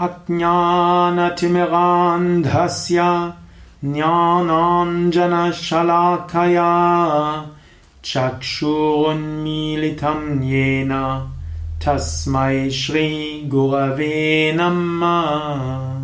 अज्ञानतिमिरान्धस्य ज्ञानाञ्जनशलाखया चक्षुरुन्मीलितं येन तस्मै श्रीगुरवे नमः।